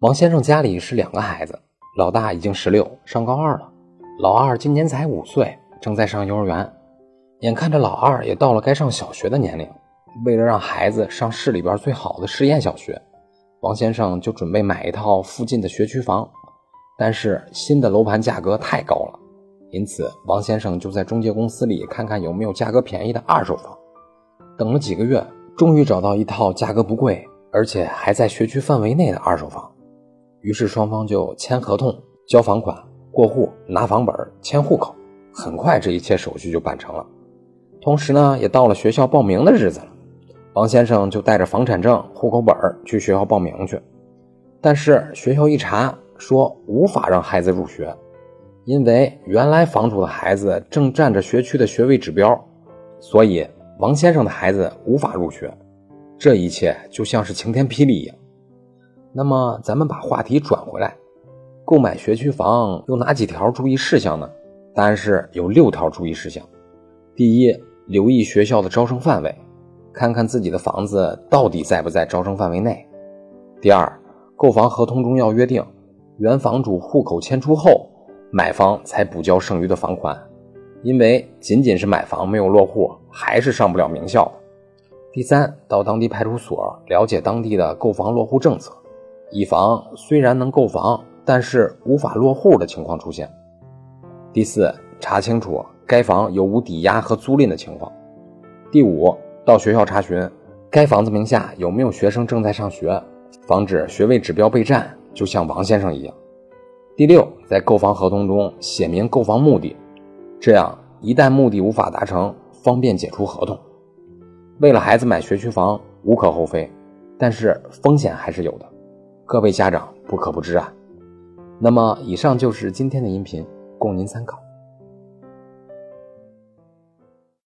王先生家里是两个孩子，老大已经十六，上高二了；老二今年才五岁，正在上幼儿园。眼看着老二也到了该上小学的年龄，为了让孩子上市里边最好的实验小学，王先生就准备买一套附近的学区房。但是新的楼盘价格太高了，因此王先生就在中介公司里看看有没有价格便宜的二手房。等了几个月，终于找到一套价格不贵，而且还在学区范围内的二手房。于是双方就签合同、交房款、过户、拿房本、迁户口。很快，这一切手续就办成了。同时呢，也到了学校报名的日子了。王先生就带着房产证、户口本去学校报名去。但是学校一查，说无法让孩子入学，因为原来房主的孩子正占着学区的学位指标，所以王先生的孩子无法入学。这一切就像是晴天霹雳一样。那么，咱们把话题转回来，购买学区房有哪几条注意事项呢？答案是有六条注意事项。第一，留意学校的招生范围，看看自己的房子到底在不在招生范围内。第二，购房合同中要约定。原房主户口迁出后，买方才补交剩余的房款，因为仅仅是买房没有落户，还是上不了名校。第三，到当地派出所了解当地的购房落户政策，以防虽然能购房，但是无法落户的情况出现。第四，查清楚该房有无抵押和租赁的情况。第五，到学校查询该房子名下有没有学生正在上学，防止学位指标被占。就像王先生一样。第六，在购房合同中写明购房目的，这样一旦目的无法达成，方便解除合同。为了孩子买学区房无可厚非，但是风险还是有的，各位家长不可不知啊。那么，以上就是今天的音频，供您参考。